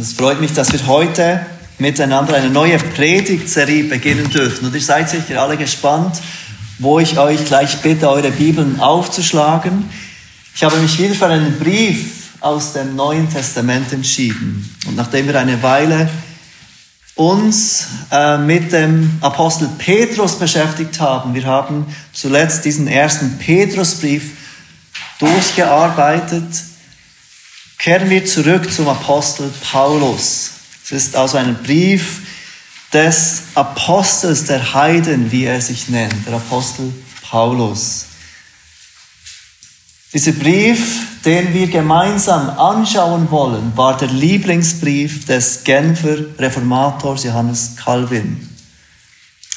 Und es freut mich, dass wir heute miteinander eine neue Predigtserie beginnen dürfen. Und ihr seid sicher alle gespannt, wo ich euch gleich bitte, eure Bibeln aufzuschlagen. Ich habe mich wieder für einen Brief aus dem Neuen Testament entschieden. Und nachdem wir eine Weile uns äh, mit dem Apostel Petrus beschäftigt haben, wir haben zuletzt diesen ersten Petrusbrief durchgearbeitet, kehren wir zurück zum Apostel Paulus. Es ist also ein Brief des Apostels der Heiden, wie er sich nennt, der Apostel Paulus. Dieser Brief, den wir gemeinsam anschauen wollen, war der Lieblingsbrief des Genfer Reformators Johannes Calvin.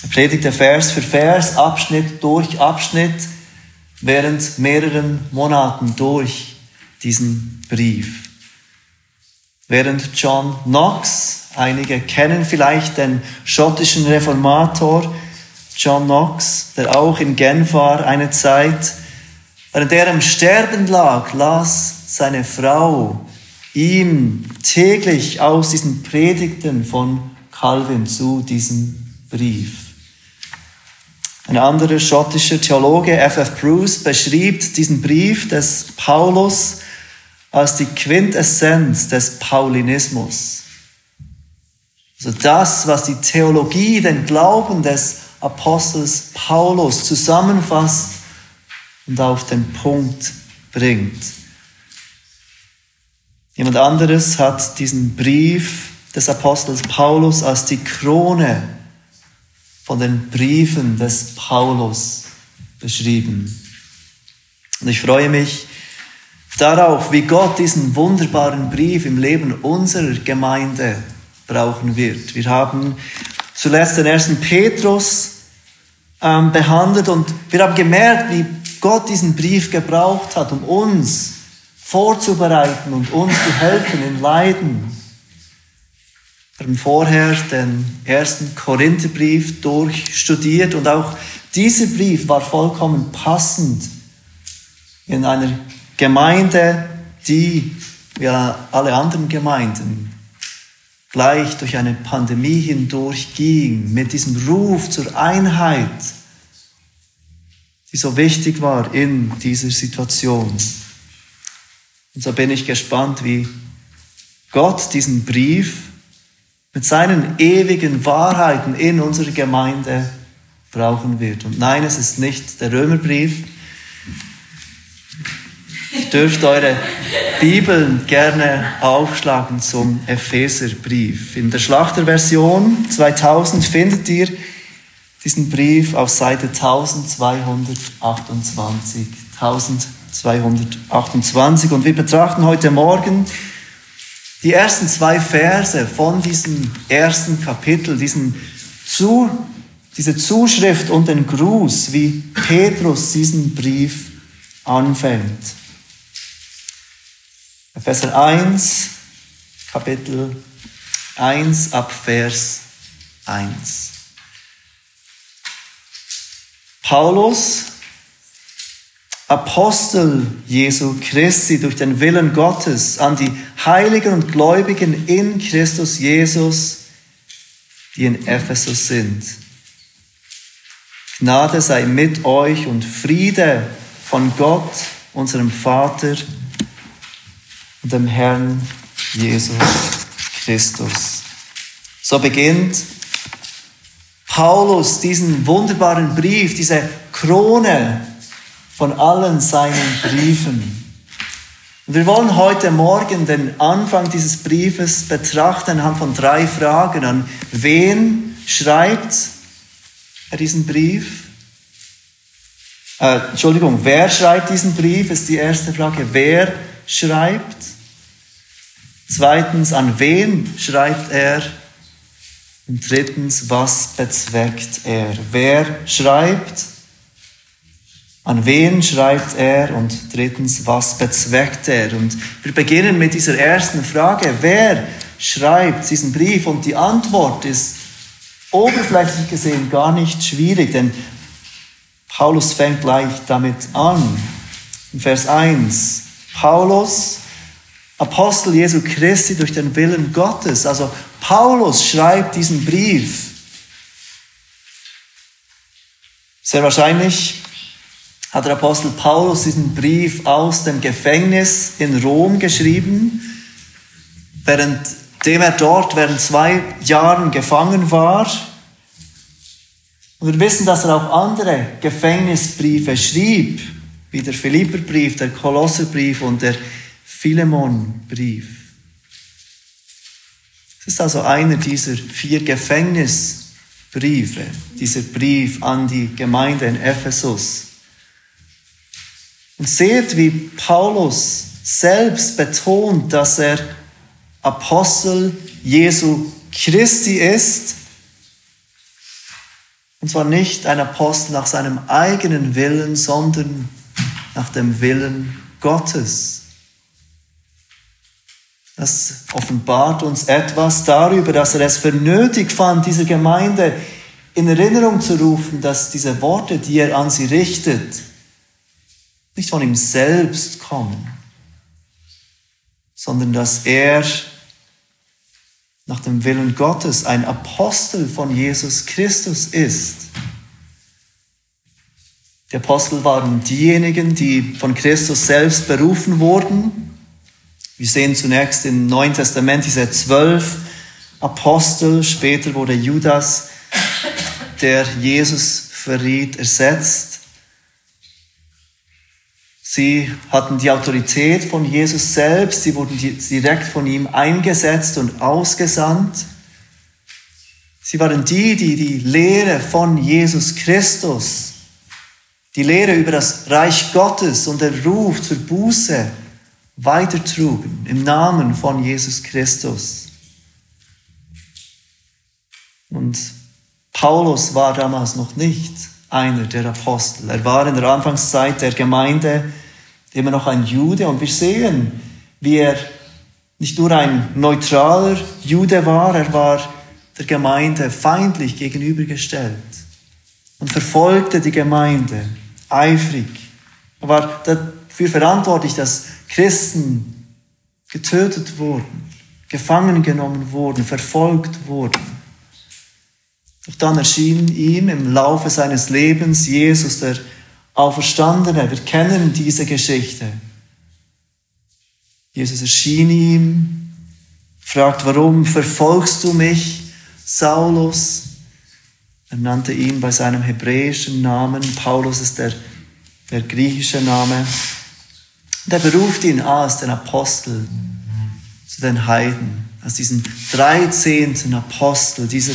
Er predigte Vers für Vers, Abschnitt durch Abschnitt, während mehreren Monaten durch diesen Brief. Während John Knox, einige kennen vielleicht den schottischen Reformator John Knox, der auch in Genf war eine Zeit, während er im Sterben lag, las seine Frau ihm täglich aus diesen Predigten von Calvin zu diesem Brief. Ein anderer schottischer Theologe, F.F. Bruce, beschrieb diesen Brief des Paulus als die Quintessenz des Paulinismus. Also das, was die Theologie, den Glauben des Apostels Paulus zusammenfasst und auf den Punkt bringt. Jemand anderes hat diesen Brief des Apostels Paulus als die Krone von den Briefen des Paulus beschrieben. Und ich freue mich, darauf, wie Gott diesen wunderbaren Brief im Leben unserer Gemeinde brauchen wird. Wir haben zuletzt den ersten Petrus ähm, behandelt und wir haben gemerkt, wie Gott diesen Brief gebraucht hat, um uns vorzubereiten und uns zu helfen in Leiden. Wir haben vorher den ersten Korintherbrief durchstudiert und auch dieser Brief war vollkommen passend in einer Gemeinde, die wie alle anderen Gemeinden gleich durch eine Pandemie hindurch ging, mit diesem Ruf zur Einheit, die so wichtig war in dieser Situation. Und so bin ich gespannt, wie Gott diesen Brief mit seinen ewigen Wahrheiten in unserer Gemeinde brauchen wird. Und nein, es ist nicht der Römerbrief, dürft eure Bibeln gerne aufschlagen zum Epheserbrief. In der Schlachterversion 2000 findet ihr diesen Brief auf Seite 1228. 1228. Und wir betrachten heute Morgen die ersten zwei Verse von diesem ersten Kapitel, diesen zu, diese Zuschrift und den Gruß, wie Petrus diesen Brief anfängt. Epheser 1, Kapitel 1 ab Vers 1. Paulus, Apostel Jesu Christi durch den Willen Gottes an die Heiligen und Gläubigen in Christus Jesus, die in Ephesus sind. Gnade sei mit euch und Friede von Gott, unserem Vater, und dem Herrn Jesus Christus. So beginnt Paulus diesen wunderbaren Brief, diese Krone von allen seinen Briefen. Und wir wollen heute Morgen den Anfang dieses Briefes betrachten anhand von drei Fragen. An wen schreibt er diesen Brief? Äh, Entschuldigung, wer schreibt diesen Brief, ist die erste Frage. Wer schreibt? Zweitens, an wen schreibt er? Und drittens, was bezweckt er? Wer schreibt? An wen schreibt er? Und drittens, was bezweckt er? Und wir beginnen mit dieser ersten Frage. Wer schreibt diesen Brief? Und die Antwort ist oberflächlich gesehen gar nicht schwierig, denn Paulus fängt gleich damit an. In Vers 1. Paulus, Apostel Jesu Christi durch den Willen Gottes. Also Paulus schreibt diesen Brief. Sehr wahrscheinlich hat der Apostel Paulus diesen Brief aus dem Gefängnis in Rom geschrieben, währenddem er dort während zwei Jahren gefangen war. Und wir wissen, dass er auch andere Gefängnisbriefe schrieb, wie der Philipperbrief, der Kolosserbrief und der Philemonbrief. Es ist also einer dieser vier Gefängnisbriefe, dieser Brief an die Gemeinde in Ephesus. Und seht, wie Paulus selbst betont, dass er Apostel Jesu Christi ist. Und zwar nicht ein Apostel nach seinem eigenen Willen, sondern nach dem Willen Gottes. Das offenbart uns etwas darüber, dass er es für nötig fand, diese Gemeinde in Erinnerung zu rufen, dass diese Worte, die er an sie richtet, nicht von ihm selbst kommen, sondern dass er nach dem Willen Gottes ein Apostel von Jesus Christus ist. Die Apostel waren diejenigen, die von Christus selbst berufen wurden, wir sehen zunächst im Neuen Testament diese zwölf Apostel, später wurde Judas, der Jesus verriet, ersetzt. Sie hatten die Autorität von Jesus selbst, sie wurden direkt von ihm eingesetzt und ausgesandt. Sie waren die, die die Lehre von Jesus Christus, die Lehre über das Reich Gottes und der Ruf zur Buße weitertrugen im Namen von Jesus Christus. Und Paulus war damals noch nicht einer der Apostel. Er war in der Anfangszeit der Gemeinde immer noch ein Jude und wir sehen, wie er nicht nur ein neutraler Jude war, er war der Gemeinde feindlich gegenübergestellt und verfolgte die Gemeinde eifrig. Er war dafür verantwortlich, dass Christen getötet wurden, gefangen genommen wurden, verfolgt wurden. Doch dann erschien ihm im Laufe seines Lebens Jesus, der Auferstandene. Wir kennen diese Geschichte. Jesus erschien ihm, fragt, warum verfolgst du mich, Saulus? Er nannte ihn bei seinem hebräischen Namen. Paulus ist der, der griechische Name. Und er beruft ihn als den Apostel zu den Heiden, als diesen dreizehnten Apostel, dieser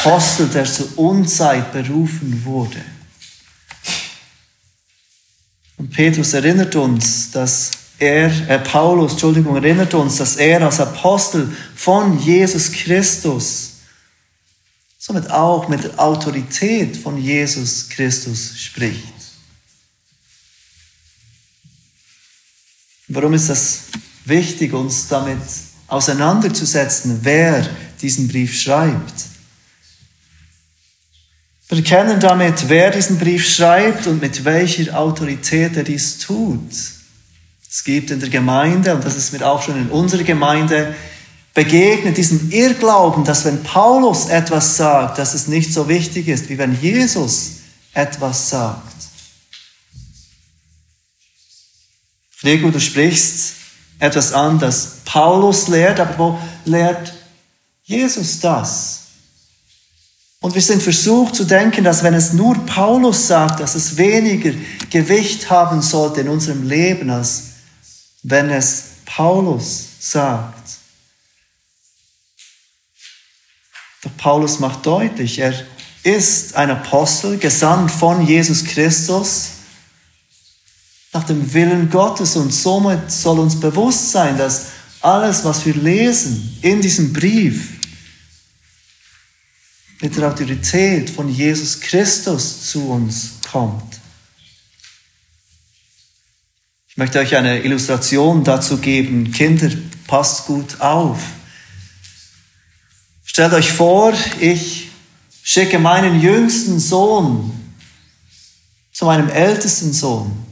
Apostel, der zur Unzeit berufen wurde. Und Petrus erinnert uns, dass er, äh, Paulus, Entschuldigung, erinnert uns, dass er als Apostel von Jesus Christus somit auch mit der Autorität von Jesus Christus spricht. Warum ist das wichtig, uns damit auseinanderzusetzen, wer diesen Brief schreibt? Wir kennen damit, wer diesen Brief schreibt und mit welcher Autorität er dies tut. Es gibt in der Gemeinde, und das ist mir auch schon in unserer Gemeinde begegnet, diesen Irrglauben, dass wenn Paulus etwas sagt, dass es nicht so wichtig ist, wie wenn Jesus etwas sagt. Gregor, du sprichst etwas an, das Paulus lehrt, aber wo lehrt Jesus das? Und wir sind versucht zu denken, dass wenn es nur Paulus sagt, dass es weniger Gewicht haben sollte in unserem Leben, als wenn es Paulus sagt. Doch Paulus macht deutlich, er ist ein Apostel, gesandt von Jesus Christus nach dem Willen Gottes. Und somit soll uns bewusst sein, dass alles, was wir lesen in diesem Brief, mit der Autorität von Jesus Christus zu uns kommt. Ich möchte euch eine Illustration dazu geben. Kinder, passt gut auf. Stellt euch vor, ich schicke meinen jüngsten Sohn zu meinem ältesten Sohn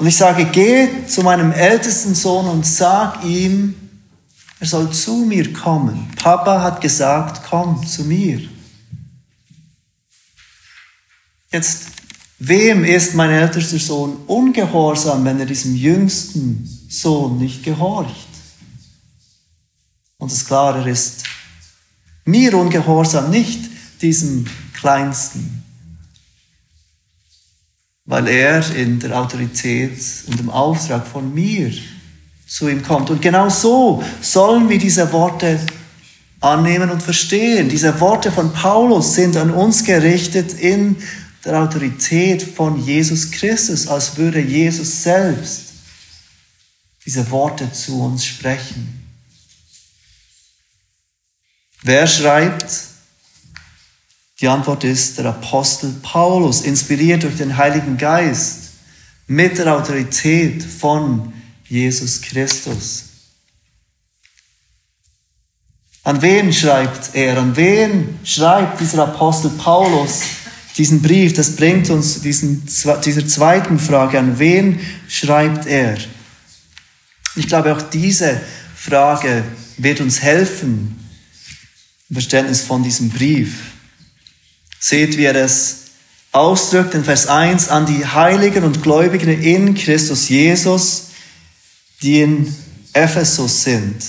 Und ich sage, geh zu meinem ältesten Sohn und sag ihm, er soll zu mir kommen. Papa hat gesagt, komm zu mir. Jetzt, wem ist mein ältester Sohn ungehorsam, wenn er diesem jüngsten Sohn nicht gehorcht? Und es ist klar, er ist mir ungehorsam, nicht diesem Kleinsten, weil er in der Autorität und im Auftrag von mir zu ihm kommt. Und genau so sollen wir diese Worte annehmen und verstehen. Diese Worte von Paulus sind an uns gerichtet in der Autorität von Jesus Christus, als würde Jesus selbst diese Worte zu uns sprechen. Wer schreibt? Die Antwort ist der Apostel Paulus, inspiriert durch den Heiligen Geist, mit der Autorität von Jesus Christus. An wen schreibt er? An wen schreibt dieser Apostel Paulus diesen Brief? Das bringt uns diesen, dieser zweiten Frage. An wen schreibt er? Ich glaube, auch diese Frage wird uns helfen im Verständnis von diesem Brief. Seht, wie er es ausdrückt in Vers 1 an die Heiligen und Gläubigen in Christus Jesus, die in Ephesus sind.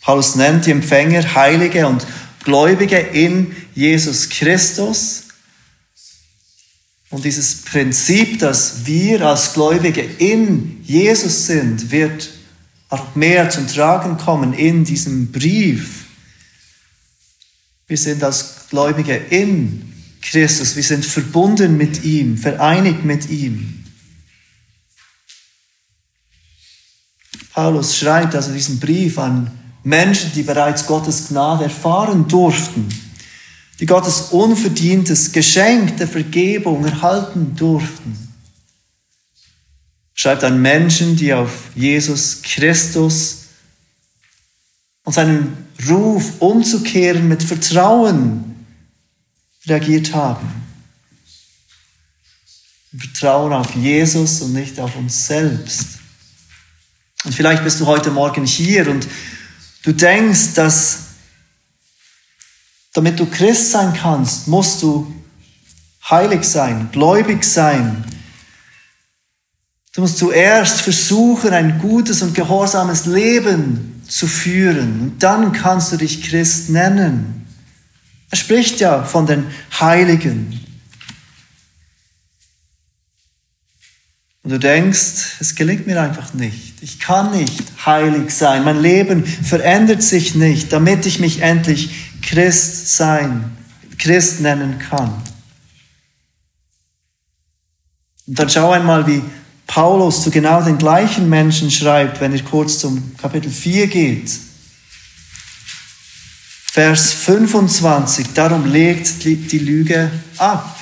Paulus nennt die Empfänger Heilige und Gläubige in Jesus Christus. Und dieses Prinzip, dass wir als Gläubige in Jesus sind, wird auch mehr zum Tragen kommen in diesem Brief. Wir sind als Gläubige in Christus, wir sind verbunden mit ihm, vereinigt mit ihm. Paulus schreibt also diesen Brief an Menschen, die bereits Gottes Gnade erfahren durften, die Gottes unverdientes Geschenk der Vergebung erhalten durften. Schreibt an Menschen, die auf Jesus Christus und seinen Ruf umzukehren mit Vertrauen reagiert haben. Vertrauen auf Jesus und nicht auf uns selbst. Und vielleicht bist du heute Morgen hier und du denkst, dass damit du Christ sein kannst, musst du heilig sein, gläubig sein. Du musst zuerst versuchen, ein gutes und gehorsames Leben zu führen. Und dann kannst du dich Christ nennen. Er spricht ja von den Heiligen. Und du denkst, es gelingt mir einfach nicht. Ich kann nicht heilig sein. Mein Leben verändert sich nicht, damit ich mich endlich Christ sein, Christ nennen kann. Und dann schau einmal, wie Paulus zu genau den gleichen Menschen schreibt, wenn er kurz zum Kapitel 4 geht. Vers 25, darum legt die Lüge ab.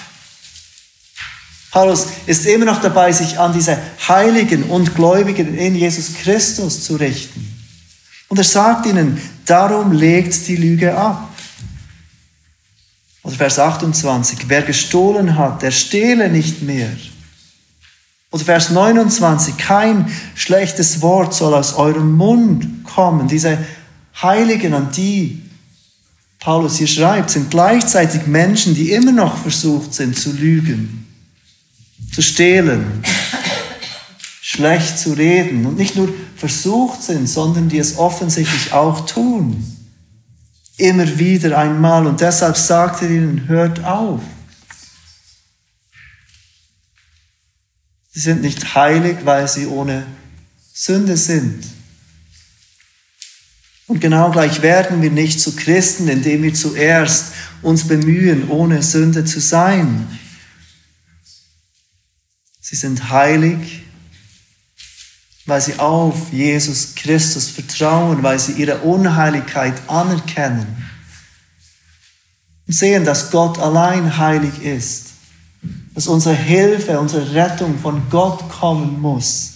Paulus ist immer noch dabei, sich an diese Heiligen und Gläubigen in Jesus Christus zu richten. Und er sagt ihnen, darum legt die Lüge ab. Oder Vers 28, wer gestohlen hat, der stehle nicht mehr. Oder Vers 29, kein schlechtes Wort soll aus eurem Mund kommen. Diese Heiligen, an die Paulus hier schreibt, sind gleichzeitig Menschen, die immer noch versucht sind zu lügen zu stehlen, schlecht zu reden und nicht nur versucht sind, sondern die es offensichtlich auch tun. Immer wieder einmal. Und deshalb sagt er ihnen, hört auf. Sie sind nicht heilig, weil sie ohne Sünde sind. Und genau gleich werden wir nicht zu Christen, indem wir zuerst uns bemühen, ohne Sünde zu sein. Sie sind heilig, weil sie auf Jesus Christus vertrauen, weil sie ihre Unheiligkeit anerkennen und sehen, dass Gott allein heilig ist, dass unsere Hilfe, unsere Rettung von Gott kommen muss.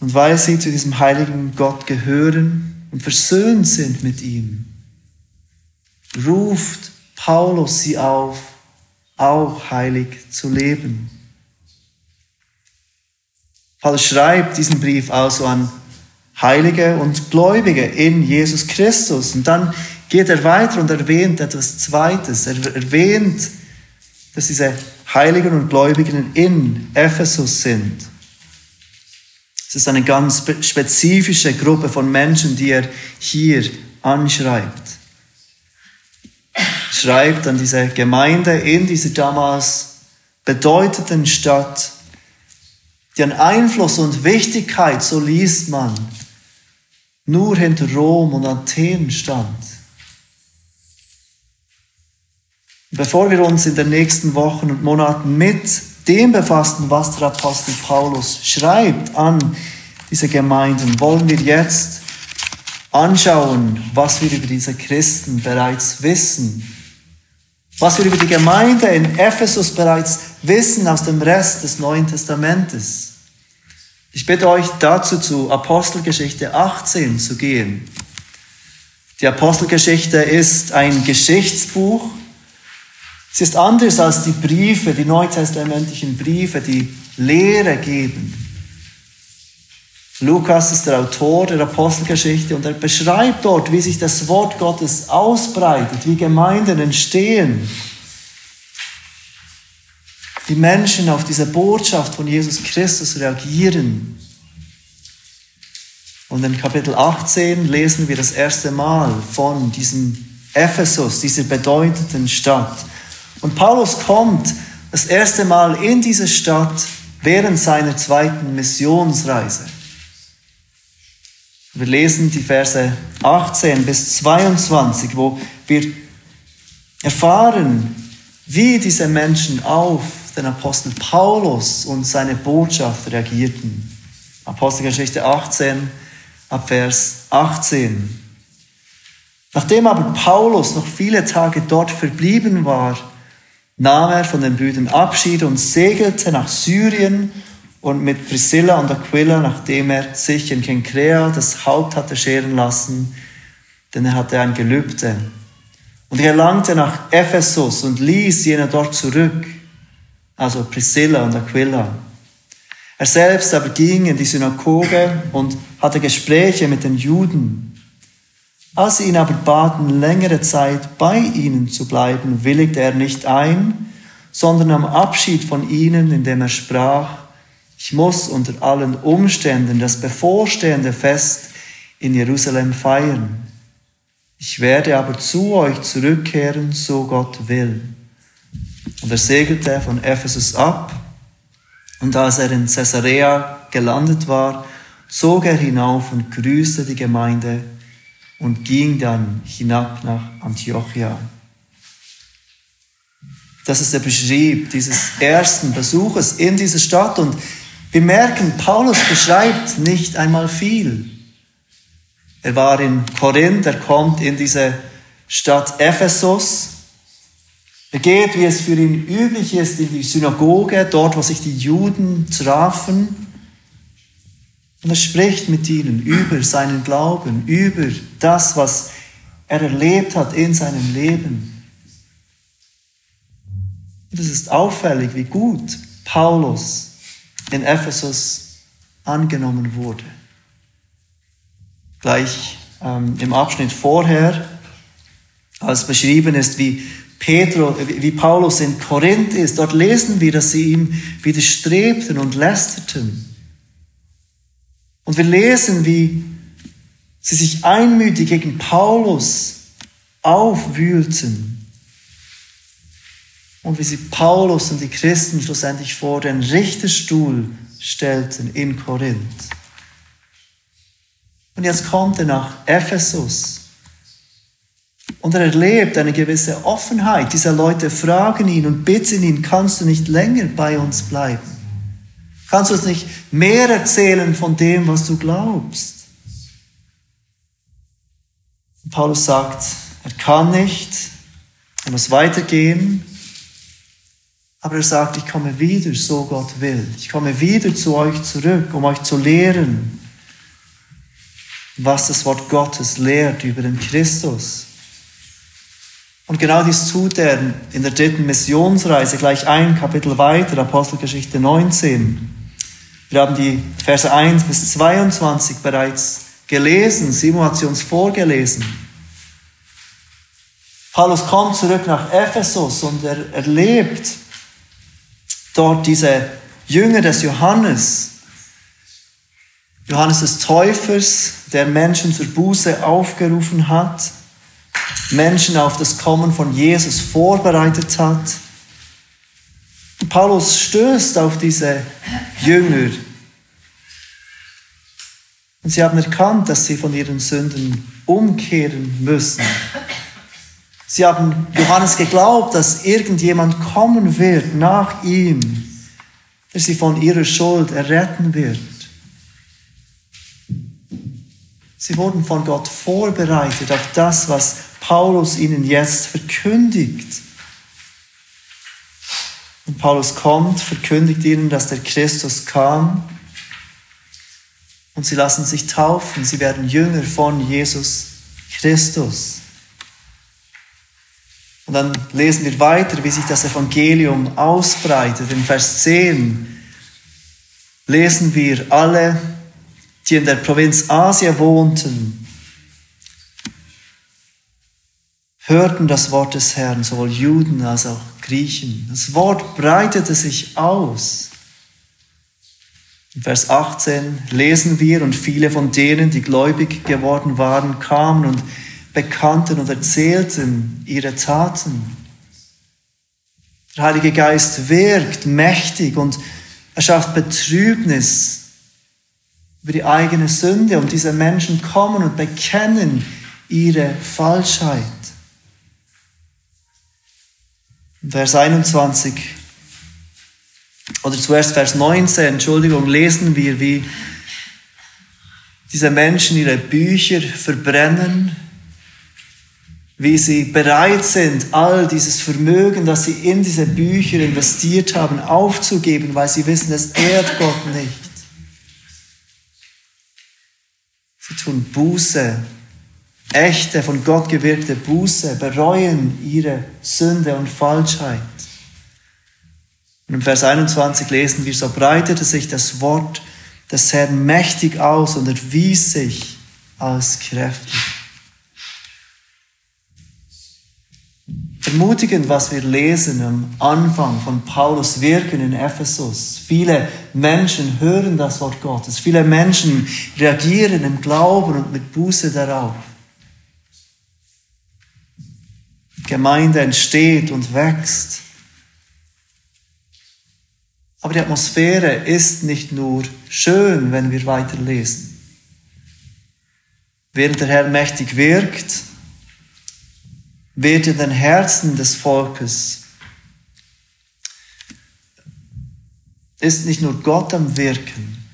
Und weil sie zu diesem heiligen Gott gehören und versöhnt sind mit ihm, ruft Paulus sie auf, auch heilig zu leben. Paulus schreibt diesen Brief also an Heilige und Gläubige in Jesus Christus. Und dann geht er weiter und erwähnt etwas Zweites. Er erwähnt, dass diese Heiligen und Gläubigen in Ephesus sind. Es ist eine ganz spezifische Gruppe von Menschen, die er hier anschreibt. Schreibt an diese Gemeinde in dieser damals bedeutenden Stadt, deren Einfluss und Wichtigkeit, so liest man, nur hinter Rom und Athen stand. Bevor wir uns in den nächsten Wochen und Monaten mit dem befassen, was der Apostel Paulus schreibt an diese Gemeinden, wollen wir jetzt anschauen, was wir über diese Christen bereits wissen. Was wir über die Gemeinde in Ephesus bereits wissen aus dem Rest des Neuen Testamentes. Ich bitte euch dazu zu Apostelgeschichte 18 zu gehen. Die Apostelgeschichte ist ein Geschichtsbuch, es ist anders als die Briefe, die neutestamentlichen Briefe, die Lehre geben. Lukas ist der Autor der Apostelgeschichte und er beschreibt dort, wie sich das Wort Gottes ausbreitet, wie Gemeinden entstehen, wie Menschen auf diese Botschaft von Jesus Christus reagieren. Und in Kapitel 18 lesen wir das erste Mal von diesem Ephesus, dieser bedeutenden Stadt. Und Paulus kommt das erste Mal in diese Stadt während seiner zweiten Missionsreise. Wir lesen die Verse 18 bis 22, wo wir erfahren, wie diese Menschen auf den Apostel Paulus und seine Botschaft reagierten. Apostelgeschichte 18 ab Vers 18. Nachdem aber Paulus noch viele Tage dort verblieben war, nahm er von den Brüdern Abschied und segelte nach Syrien und mit Priscilla und Aquila, nachdem er sich in Kenkrea das Haupt hatte scheren lassen, denn er hatte ein Gelübde. Und er gelangte nach Ephesus und ließ jene dort zurück, also Priscilla und Aquila. Er selbst aber ging in die Synagoge und hatte Gespräche mit den Juden. Als sie ihn aber baten, längere Zeit bei ihnen zu bleiben, willigte er nicht ein, sondern nahm Abschied von ihnen, indem er sprach, ich muss unter allen Umständen das bevorstehende Fest in Jerusalem feiern. Ich werde aber zu euch zurückkehren, so Gott will. Und er segelte von Ephesus ab, und als er in Caesarea gelandet war, zog er hinauf und grüßte die Gemeinde und ging dann hinab nach Antiochia. Das ist der Beschrieb dieses ersten Besuches in dieser Stadt und wir merken, Paulus beschreibt nicht einmal viel. Er war in Korinth, er kommt in diese Stadt Ephesus. Er geht, wie es für ihn üblich ist, in die Synagoge, dort, wo sich die Juden trafen. Und er spricht mit ihnen über seinen Glauben, über das, was er erlebt hat in seinem Leben. Und es ist auffällig, wie gut Paulus in Ephesus angenommen wurde. Gleich ähm, im Abschnitt vorher, als beschrieben ist, wie, Pedro, wie Paulus in Korinth ist, dort lesen wir, dass sie ihm widerstrebten und lästerten. Und wir lesen, wie sie sich einmütig gegen Paulus aufwühlten und wie sie Paulus und die Christen schlussendlich vor den Richterstuhl stellten in Korinth. Und jetzt kommt er nach Ephesus und er erlebt eine gewisse Offenheit. Diese Leute fragen ihn und bitten ihn, kannst du nicht länger bei uns bleiben? Kannst du uns nicht mehr erzählen von dem, was du glaubst? Und Paulus sagt, er kann nicht, er muss weitergehen, aber er sagt, ich komme wieder, so Gott will. Ich komme wieder zu euch zurück, um euch zu lehren, was das Wort Gottes lehrt über den Christus. Und genau dies tut er in der dritten Missionsreise, gleich ein Kapitel weiter, Apostelgeschichte 19. Wir haben die Verse 1 bis 22 bereits gelesen. Simon hat sie uns vorgelesen. Paulus kommt zurück nach Ephesus und er erlebt dort diese Jünger des Johannes. Johannes des Täufers, der Menschen zur Buße aufgerufen hat, Menschen auf das Kommen von Jesus vorbereitet hat. Paulus stößt auf diese Jünger. Und sie haben erkannt, dass sie von ihren Sünden umkehren müssen. Sie haben Johannes geglaubt, dass irgendjemand kommen wird nach ihm, der sie von ihrer Schuld erretten wird. Sie wurden von Gott vorbereitet auf das, was Paulus ihnen jetzt verkündigt. Und Paulus kommt, verkündigt ihnen, dass der Christus kam und sie lassen sich taufen. Sie werden Jünger von Jesus Christus. Und dann lesen wir weiter, wie sich das Evangelium ausbreitet. In Vers 10 lesen wir alle, die in der Provinz Asia wohnten, hörten das Wort des Herrn, sowohl Juden als auch Griechen. Das Wort breitete sich aus. In Vers 18 lesen wir, und viele von denen, die gläubig geworden waren, kamen und bekannten und erzählten ihre Taten. Der Heilige Geist wirkt mächtig und er schafft Betrübnis über die eigene Sünde und diese Menschen kommen und bekennen ihre Falschheit. Vers 21 oder zuerst Vers 19, Entschuldigung, lesen wir, wie diese Menschen ihre Bücher verbrennen wie sie bereit sind, all dieses Vermögen, das sie in diese Bücher investiert haben, aufzugeben, weil sie wissen, es ehrt Gott nicht. Sie tun Buße, echte, von Gott gewirkte Buße, bereuen ihre Sünde und Falschheit. Und im Vers 21 lesen wir, so breitete sich das Wort des Herrn mächtig aus und erwies sich als kräftig. ermutigend, was wir lesen am Anfang von Paulus Wirken in Ephesus. Viele Menschen hören das Wort Gottes. Viele Menschen reagieren im Glauben und mit Buße darauf. Gemeinde entsteht und wächst. Aber die Atmosphäre ist nicht nur schön, wenn wir weiterlesen. Während der Herr mächtig wirkt, wird in den Herzen des Volkes. Ist nicht nur Gott am Wirken,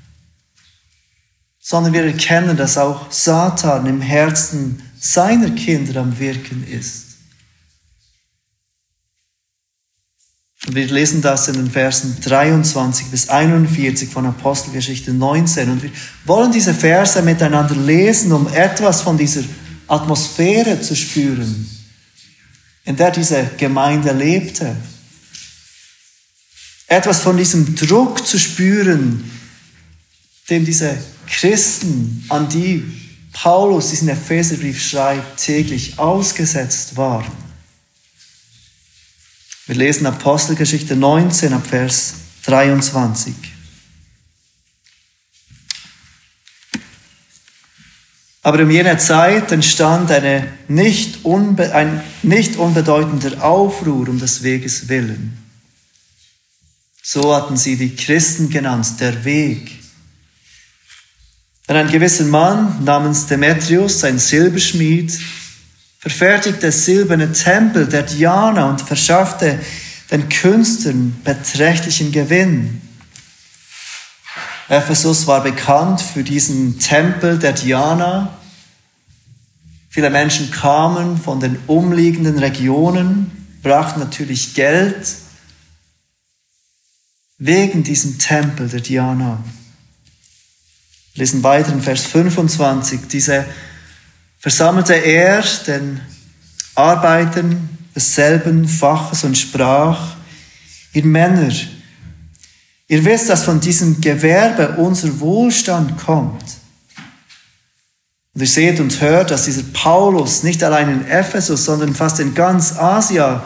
sondern wir erkennen, dass auch Satan im Herzen seiner Kinder am Wirken ist. Wir lesen das in den Versen 23 bis 41 von Apostelgeschichte 19. Und wir wollen diese Verse miteinander lesen, um etwas von dieser Atmosphäre zu spüren, in der diese Gemeinde lebte. Etwas von diesem Druck zu spüren, dem diese Christen, an die Paulus diesen Epheserbrief schreibt, täglich ausgesetzt waren. Wir lesen Apostelgeschichte 19 ab Vers 23. Aber um jene Zeit entstand eine nicht ein nicht unbedeutender Aufruhr um des Weges willen. So hatten sie die Christen genannt, der Weg. Denn ein gewisser Mann namens Demetrius, ein Silberschmied, verfertigte silberne Tempel der Diana und verschaffte den Künstlern beträchtlichen Gewinn. Ephesus war bekannt für diesen Tempel der Diana. Viele Menschen kamen von den umliegenden Regionen, brachten natürlich Geld wegen diesem Tempel der Diana. Wir lesen weiter in Vers 25. Diese versammelte er den Arbeitern desselben Faches und sprach, ihr Männer, Ihr wisst, dass von diesem Gewerbe unser Wohlstand kommt. Und ihr seht und hört, dass dieser Paulus nicht allein in Ephesus, sondern fast in ganz Asia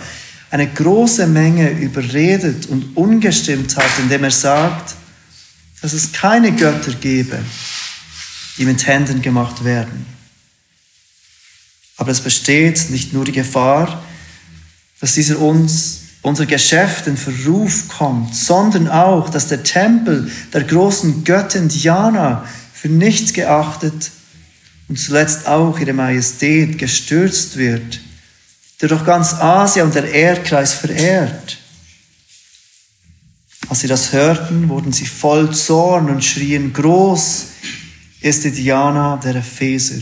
eine große Menge überredet und ungestimmt hat, indem er sagt, dass es keine Götter gebe, die mit Händen gemacht werden. Aber es besteht nicht nur die Gefahr, dass dieser uns, unser Geschäft in Verruf kommt, sondern auch, dass der Tempel der großen Göttin Diana für nichts geachtet und zuletzt auch ihre Majestät gestürzt wird, der durch ganz Asien und der Erdkreis verehrt. Als sie das hörten, wurden sie voll Zorn und schrien, groß ist die Diana der Epheser.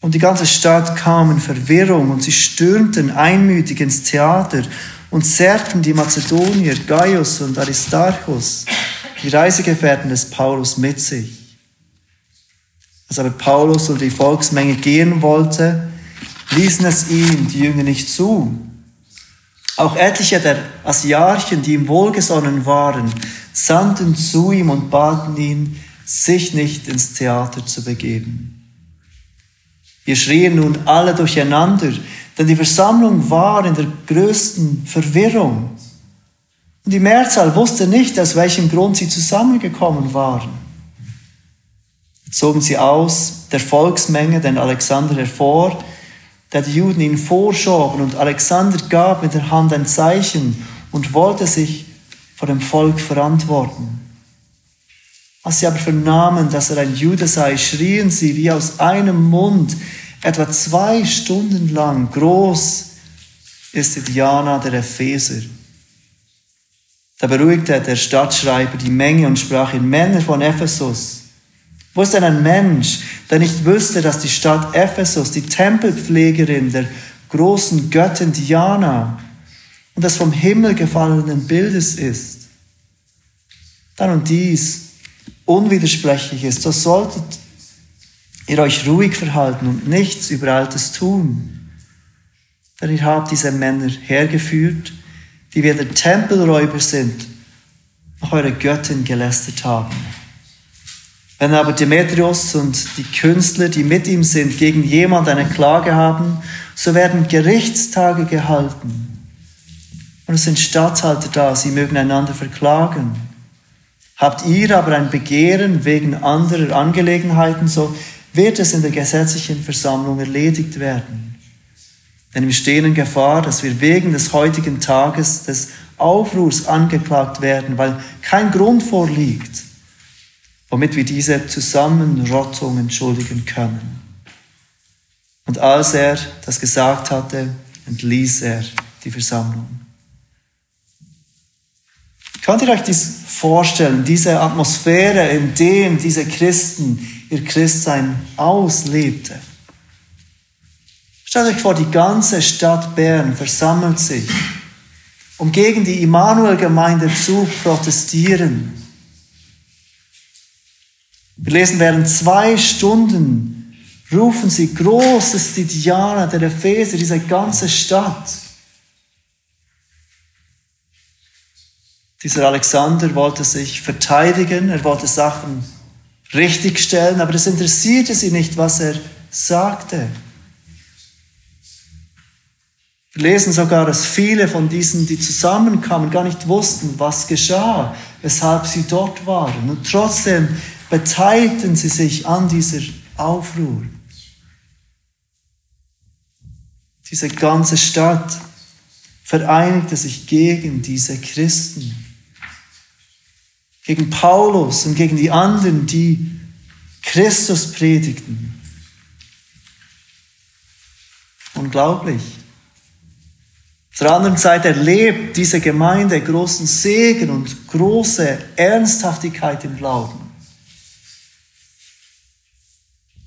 Und die ganze Stadt kam in Verwirrung und sie stürmten einmütig ins Theater und zerrten die Mazedonier, Gaius und Aristarchus, die Reisegefährten des Paulus, mit sich. Als aber Paulus und die Volksmenge gehen wollte, ließen es ihm die Jünger nicht zu. Auch etliche der Asiarchen, die ihm wohlgesonnen waren, sandten zu ihm und baten ihn, sich nicht ins Theater zu begeben. Wir schrien nun alle durcheinander, denn die Versammlung war in der größten Verwirrung. Und die Mehrzahl wusste nicht, aus welchem Grund sie zusammengekommen waren. Zogen sie aus der Volksmenge den Alexander hervor, der die Juden ihn vorschoben, und Alexander gab mit der Hand ein Zeichen und wollte sich vor dem Volk verantworten. Als sie aber vernahmen, dass er ein Jude sei, schrien sie wie aus einem Mund, Etwa zwei Stunden lang groß ist die Diana der Epheser. Da beruhigte der Stadtschreiber die Menge und sprach in Männer von Ephesus. Wo ist denn ein Mensch, der nicht wüsste, dass die Stadt Ephesus die Tempelpflegerin der großen Göttin Diana und des vom Himmel gefallenen Bildes ist? Dann und dies unwidersprechlich ist, so solltet ihr euch ruhig verhalten und nichts Überaltes tun. Denn ihr habt diese Männer hergeführt, die weder Tempelräuber sind, noch eure Göttin gelästert haben. Wenn aber Demetrius und die Künstler, die mit ihm sind, gegen jemand eine Klage haben, so werden Gerichtstage gehalten. Und es sind Statthalter da, sie mögen einander verklagen. Habt ihr aber ein Begehren wegen anderer Angelegenheiten, so wird es in der gesetzlichen Versammlung erledigt werden. Denn wir stehen in Gefahr, dass wir wegen des heutigen Tages des Aufruhrs angeklagt werden, weil kein Grund vorliegt, womit wir diese Zusammenrottung entschuldigen können. Und als er das gesagt hatte, entließ er die Versammlung. Könnt ihr euch das vorstellen, diese Atmosphäre, in dem diese Christen ihr Christsein auslebte. Stellt euch vor, die ganze Stadt Bern versammelt sich, um gegen die Immanuel-Gemeinde zu protestieren. Wir lesen, während zwei Stunden rufen sie, groß ist Diana der Epheser, diese ganze Stadt. Dieser Alexander wollte sich verteidigen, er wollte Sachen richtigstellen, aber es interessierte sie nicht, was er sagte. Wir lesen sogar, dass viele von diesen, die zusammenkamen, gar nicht wussten, was geschah, weshalb sie dort waren. Und trotzdem beteiligten sie sich an dieser Aufruhr. Diese ganze Stadt vereinigte sich gegen diese Christen gegen Paulus und gegen die anderen, die Christus predigten. Unglaublich. Der anderen Seite erlebt diese Gemeinde großen Segen und große Ernsthaftigkeit im Glauben.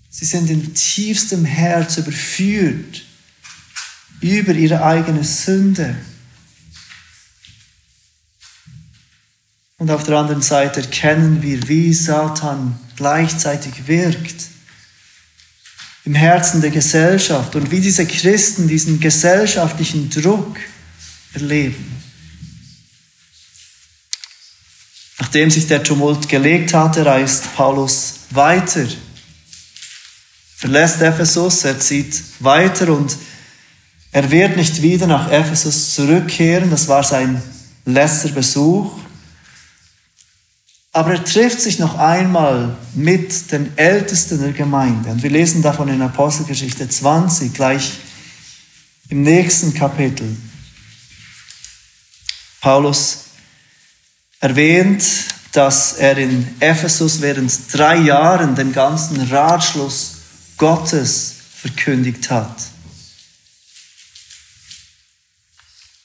Sie sind in tiefstem Herz überführt über ihre eigene Sünde. Und auf der anderen Seite erkennen wir, wie Satan gleichzeitig wirkt im Herzen der Gesellschaft und wie diese Christen diesen gesellschaftlichen Druck erleben. Nachdem sich der Tumult gelegt hatte, reist Paulus weiter. Verlässt Ephesus, er zieht weiter und er wird nicht wieder nach Ephesus zurückkehren. Das war sein letzter Besuch. Aber er trifft sich noch einmal mit den Ältesten der Gemeinde. Und wir lesen davon in Apostelgeschichte 20, gleich im nächsten Kapitel. Paulus erwähnt, dass er in Ephesus während drei Jahren den ganzen Ratschluss Gottes verkündigt hat.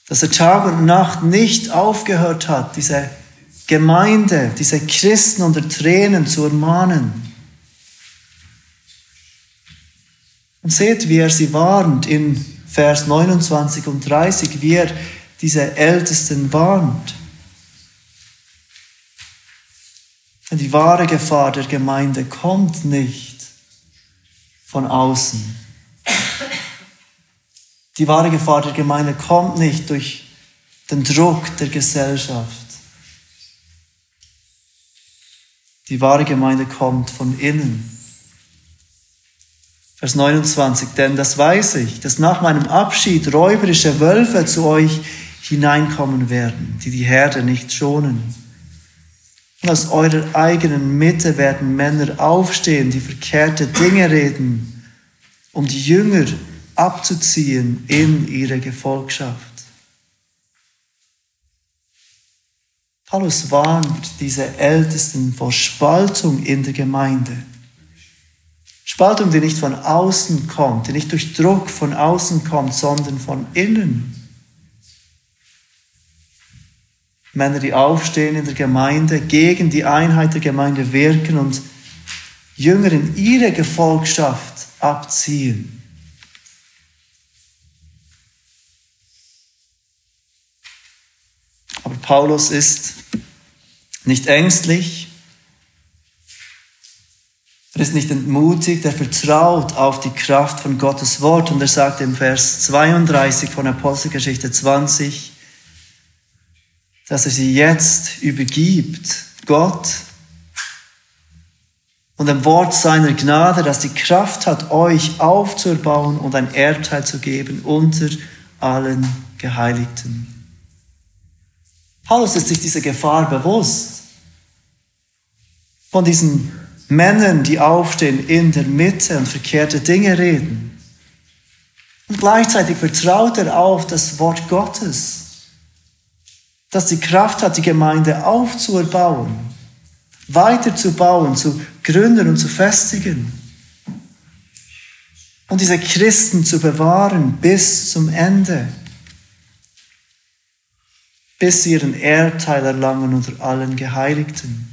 Dass er Tag und Nacht nicht aufgehört hat, diese Gemeinde, diese Christen unter Tränen zu ermahnen. Und seht, wie er sie warnt in Vers 29 und 30, wie er diese Ältesten warnt. Denn die wahre Gefahr der Gemeinde kommt nicht von außen. Die wahre Gefahr der Gemeinde kommt nicht durch den Druck der Gesellschaft. Die wahre Gemeinde kommt von innen. Vers 29, denn das weiß ich, dass nach meinem Abschied räuberische Wölfe zu euch hineinkommen werden, die die Herde nicht schonen. Und aus eurer eigenen Mitte werden Männer aufstehen, die verkehrte Dinge reden, um die Jünger abzuziehen in ihre Gefolgschaft. Paulus warnt diese Ältesten vor Spaltung in der Gemeinde. Spaltung, die nicht von außen kommt, die nicht durch Druck von außen kommt, sondern von innen. Männer, die aufstehen in der Gemeinde, gegen die Einheit der Gemeinde wirken und Jünger in ihre Gefolgschaft abziehen. Aber Paulus ist nicht ängstlich, er ist nicht entmutigt, er vertraut auf die Kraft von Gottes Wort und er sagt im Vers 32 von Apostelgeschichte 20, dass er sie jetzt übergibt, Gott und dem Wort seiner Gnade, das die Kraft hat, euch aufzubauen und ein Erbteil zu geben unter allen Geheiligten. Paulus ist sich dieser Gefahr bewusst. Von diesen Männern, die aufstehen in der Mitte und verkehrte Dinge reden. Und gleichzeitig vertraut er auf das Wort Gottes das die Kraft hat, die Gemeinde aufzubauen, weiterzubauen, zu gründen und zu festigen. Und diese Christen zu bewahren bis zum Ende, bis sie ihren Erdteil erlangen unter allen Geheiligten.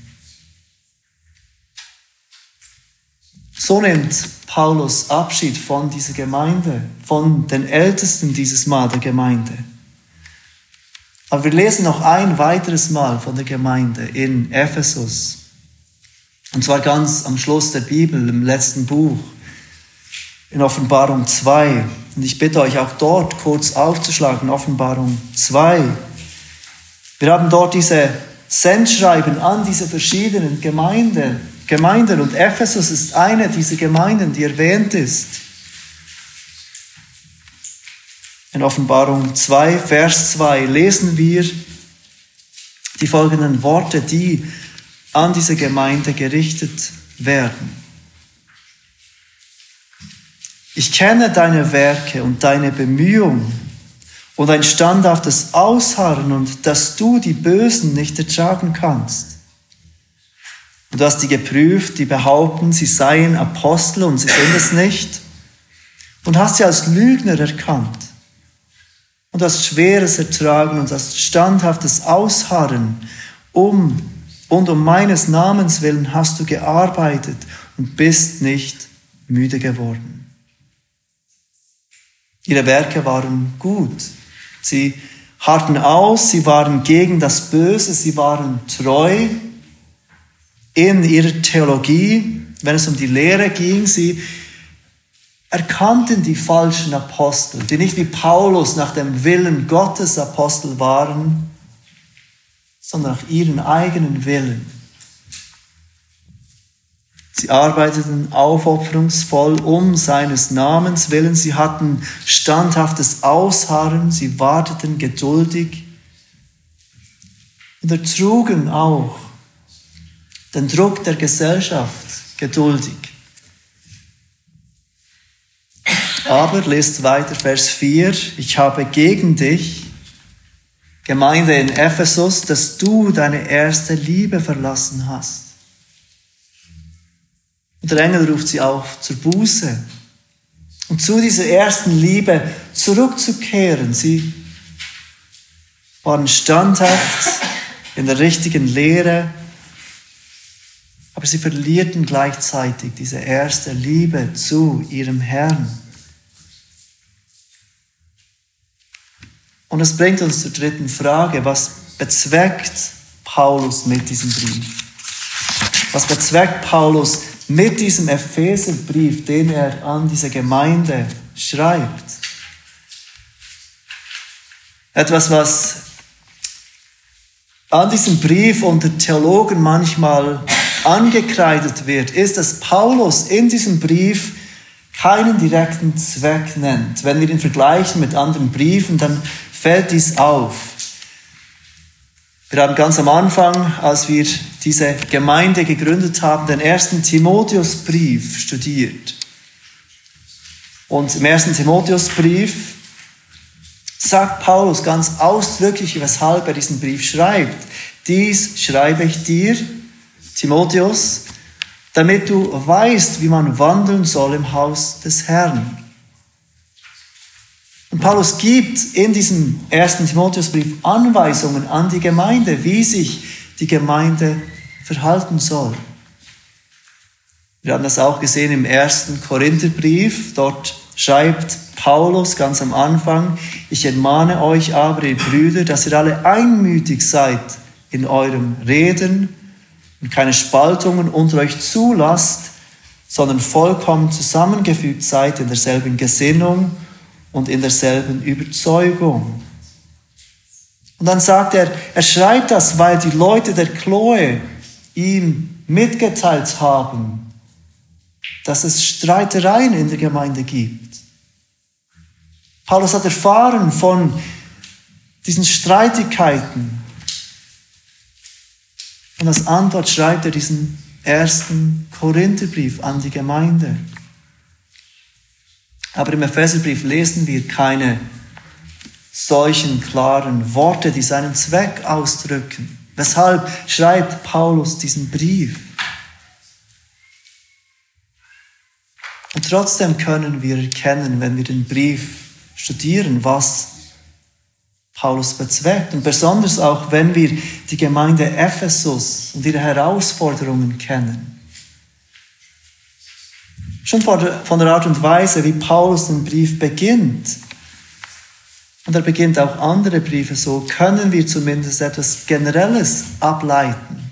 So nimmt Paulus Abschied von dieser Gemeinde, von den Ältesten dieses Mal der Gemeinde. Aber wir lesen noch ein weiteres Mal von der Gemeinde in Ephesus. Und zwar ganz am Schluss der Bibel, im letzten Buch, in Offenbarung 2. Und ich bitte euch auch dort kurz aufzuschlagen, Offenbarung 2. Wir haben dort diese Sendschreiben an diese verschiedenen Gemeinden. Gemeinden und Ephesus ist eine dieser Gemeinden, die erwähnt ist. In Offenbarung 2, Vers 2 lesen wir die folgenden Worte, die an diese Gemeinde gerichtet werden. Ich kenne deine Werke und deine Bemühungen und ein standhaftes Ausharren und dass du die Bösen nicht ertragen kannst. Du hast die geprüft, die behaupten, sie seien Apostel und sie sind es nicht. Und hast sie als Lügner erkannt und das Schweres ertragen und das standhaftes Ausharren, um und um meines Namens willen hast du gearbeitet und bist nicht müde geworden. Ihre Werke waren gut. Sie harrten aus, sie waren gegen das Böse, sie waren treu in ihrer Theologie, wenn es um die Lehre ging. Sie erkannten die falschen Apostel, die nicht wie Paulus nach dem Willen Gottes Apostel waren, sondern nach ihren eigenen Willen. Sie arbeiteten aufopferungsvoll um seines Namens willen. Sie hatten standhaftes Ausharren. Sie warteten geduldig und ertrugen auch den Druck der Gesellschaft geduldig. Aber lest weiter Vers 4. Ich habe gegen dich, Gemeinde in Ephesus, dass du deine erste Liebe verlassen hast. Und der Engel ruft sie auf zur Buße und zu dieser ersten Liebe zurückzukehren. Sie waren standhaft in der richtigen Lehre, aber sie verlierten gleichzeitig diese erste Liebe zu ihrem Herrn. Und das bringt uns zur dritten Frage. Was bezweckt Paulus mit diesem Brief? Was bezweckt Paulus mit diesem Epheserbrief, den er an diese Gemeinde schreibt. Etwas, was an diesem Brief unter Theologen manchmal angekreidet wird, ist, dass Paulus in diesem Brief keinen direkten Zweck nennt. Wenn wir ihn vergleichen mit anderen Briefen, dann fällt dies auf. Wir haben ganz am Anfang, als wir diese Gemeinde gegründet haben, den ersten Timotheusbrief studiert. Und im ersten Timotheusbrief sagt Paulus ganz ausdrücklich, weshalb er diesen Brief schreibt. Dies schreibe ich dir, Timotheus, damit du weißt, wie man wandeln soll im Haus des Herrn. Und Paulus gibt in diesem ersten Timotheusbrief Anweisungen an die Gemeinde, wie sich die Gemeinde verhalten soll. Wir haben das auch gesehen im ersten Korintherbrief. Dort schreibt Paulus ganz am Anfang, ich ermahne euch aber, ihr Brüder, dass ihr alle einmütig seid in eurem Reden und keine Spaltungen unter euch zulasst, sondern vollkommen zusammengefügt seid in derselben Gesinnung und in derselben Überzeugung. Und dann sagt er, er schreibt das, weil die Leute der Chloe ihm mitgeteilt haben, dass es Streitereien in der Gemeinde gibt. Paulus hat erfahren von diesen Streitigkeiten. Und als Antwort schreibt er diesen ersten Korintherbrief an die Gemeinde. Aber im Epheserbrief lesen wir keine solchen klaren Worte, die seinen Zweck ausdrücken. Weshalb schreibt Paulus diesen Brief? Und trotzdem können wir erkennen, wenn wir den Brief studieren, was Paulus bezweckt. Und besonders auch, wenn wir die Gemeinde Ephesus und ihre Herausforderungen kennen. Schon von der Art und Weise, wie Paulus den Brief beginnt, und er beginnt auch andere Briefe so, können wir zumindest etwas Generelles ableiten.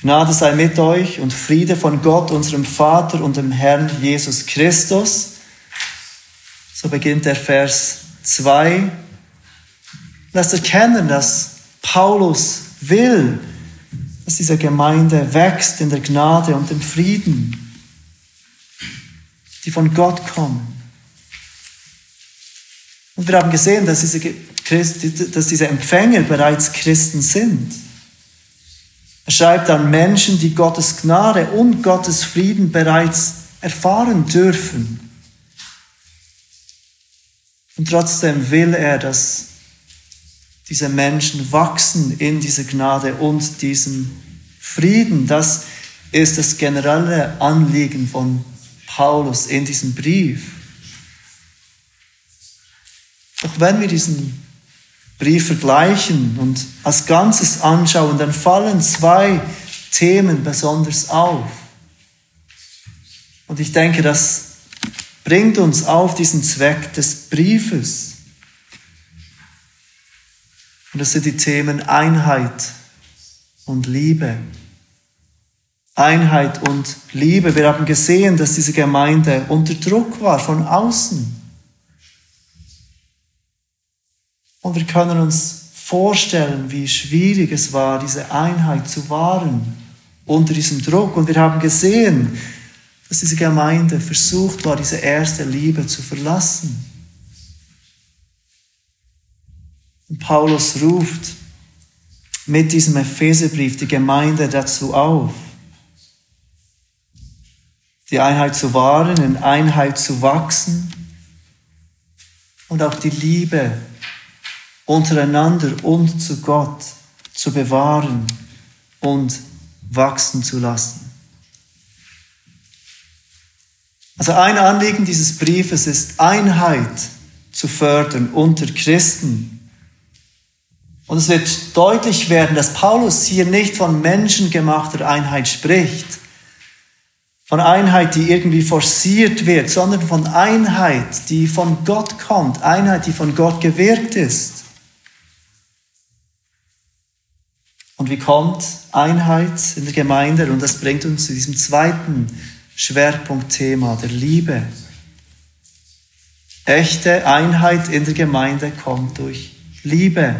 Gnade sei mit euch und Friede von Gott, unserem Vater und dem Herrn Jesus Christus. So beginnt der Vers 2. Lasst erkennen, dass Paulus will, dass diese Gemeinde wächst in der Gnade und dem Frieden, die von Gott kommen. Und wir haben gesehen, dass diese, dass diese Empfänger bereits Christen sind. Er schreibt an Menschen, die Gottes Gnade und Gottes Frieden bereits erfahren dürfen. Und trotzdem will er, dass diese Menschen wachsen in dieser Gnade und diesem Frieden. Das ist das generelle Anliegen von Paulus in diesem Brief. Doch wenn wir diesen Brief vergleichen und als Ganzes anschauen, dann fallen zwei Themen besonders auf. Und ich denke, das bringt uns auf diesen Zweck des Briefes. Und das sind die Themen Einheit und Liebe. Einheit und Liebe. Wir haben gesehen, dass diese Gemeinde unter Druck war von außen. Und wir können uns vorstellen, wie schwierig es war, diese Einheit zu wahren unter diesem Druck. Und wir haben gesehen, dass diese Gemeinde versucht war, diese erste Liebe zu verlassen. Und Paulus ruft mit diesem Epheserbrief die Gemeinde dazu auf, die Einheit zu wahren, in Einheit zu wachsen und auch die Liebe untereinander und zu Gott zu bewahren und wachsen zu lassen. Also ein Anliegen dieses Briefes ist Einheit zu fördern unter Christen. Und es wird deutlich werden, dass Paulus hier nicht von menschengemachter Einheit spricht, von Einheit, die irgendwie forciert wird, sondern von Einheit, die von Gott kommt, Einheit, die von Gott gewirkt ist. Und wie kommt Einheit in der Gemeinde? Und das bringt uns zu diesem zweiten Schwerpunktthema der Liebe. Echte Einheit in der Gemeinde kommt durch Liebe.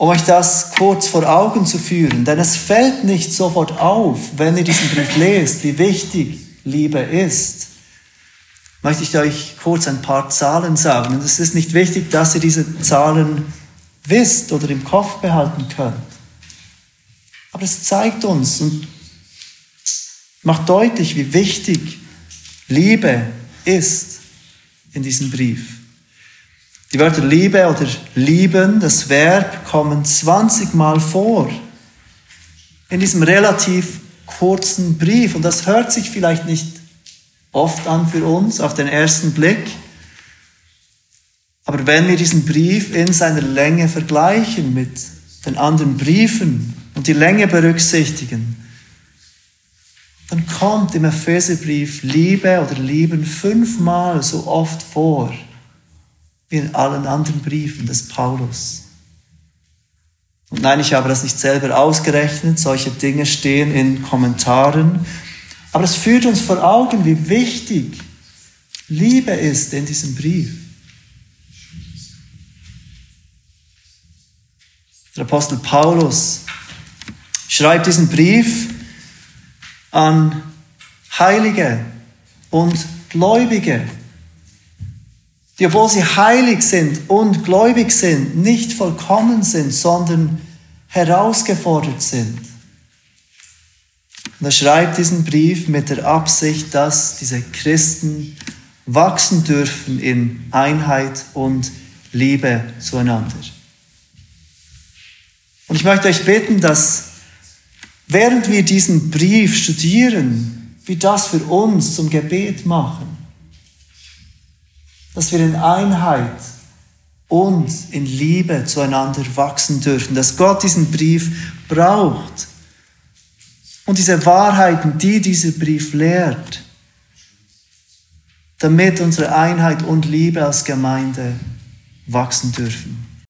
um euch das kurz vor Augen zu führen, denn es fällt nicht sofort auf, wenn ihr diesen Brief lest, wie wichtig Liebe ist, möchte ich euch kurz ein paar Zahlen sagen. Und es ist nicht wichtig, dass ihr diese Zahlen wisst oder im Kopf behalten könnt. Aber es zeigt uns und macht deutlich, wie wichtig Liebe ist in diesem Brief. Die Wörter Liebe oder lieben, das Verb, kommen 20 Mal vor in diesem relativ kurzen Brief. Und das hört sich vielleicht nicht oft an für uns auf den ersten Blick. Aber wenn wir diesen Brief in seiner Länge vergleichen mit den anderen Briefen und die Länge berücksichtigen, dann kommt im Epheserbrief Liebe oder Lieben fünfmal so oft vor wie in allen anderen Briefen des Paulus. Und nein, ich habe das nicht selber ausgerechnet, solche Dinge stehen in Kommentaren, aber es führt uns vor Augen, wie wichtig Liebe ist in diesem Brief. Der Apostel Paulus schreibt diesen Brief an Heilige und Gläubige die, obwohl sie heilig sind und gläubig sind, nicht vollkommen sind, sondern herausgefordert sind. Und er schreibt diesen Brief mit der Absicht, dass diese Christen wachsen dürfen in Einheit und Liebe zueinander. Und ich möchte euch bitten, dass während wir diesen Brief studieren, wir das für uns zum Gebet machen dass wir in Einheit und in Liebe zueinander wachsen dürfen, dass Gott diesen Brief braucht und diese Wahrheiten, die dieser Brief lehrt, damit unsere Einheit und Liebe als Gemeinde wachsen dürfen.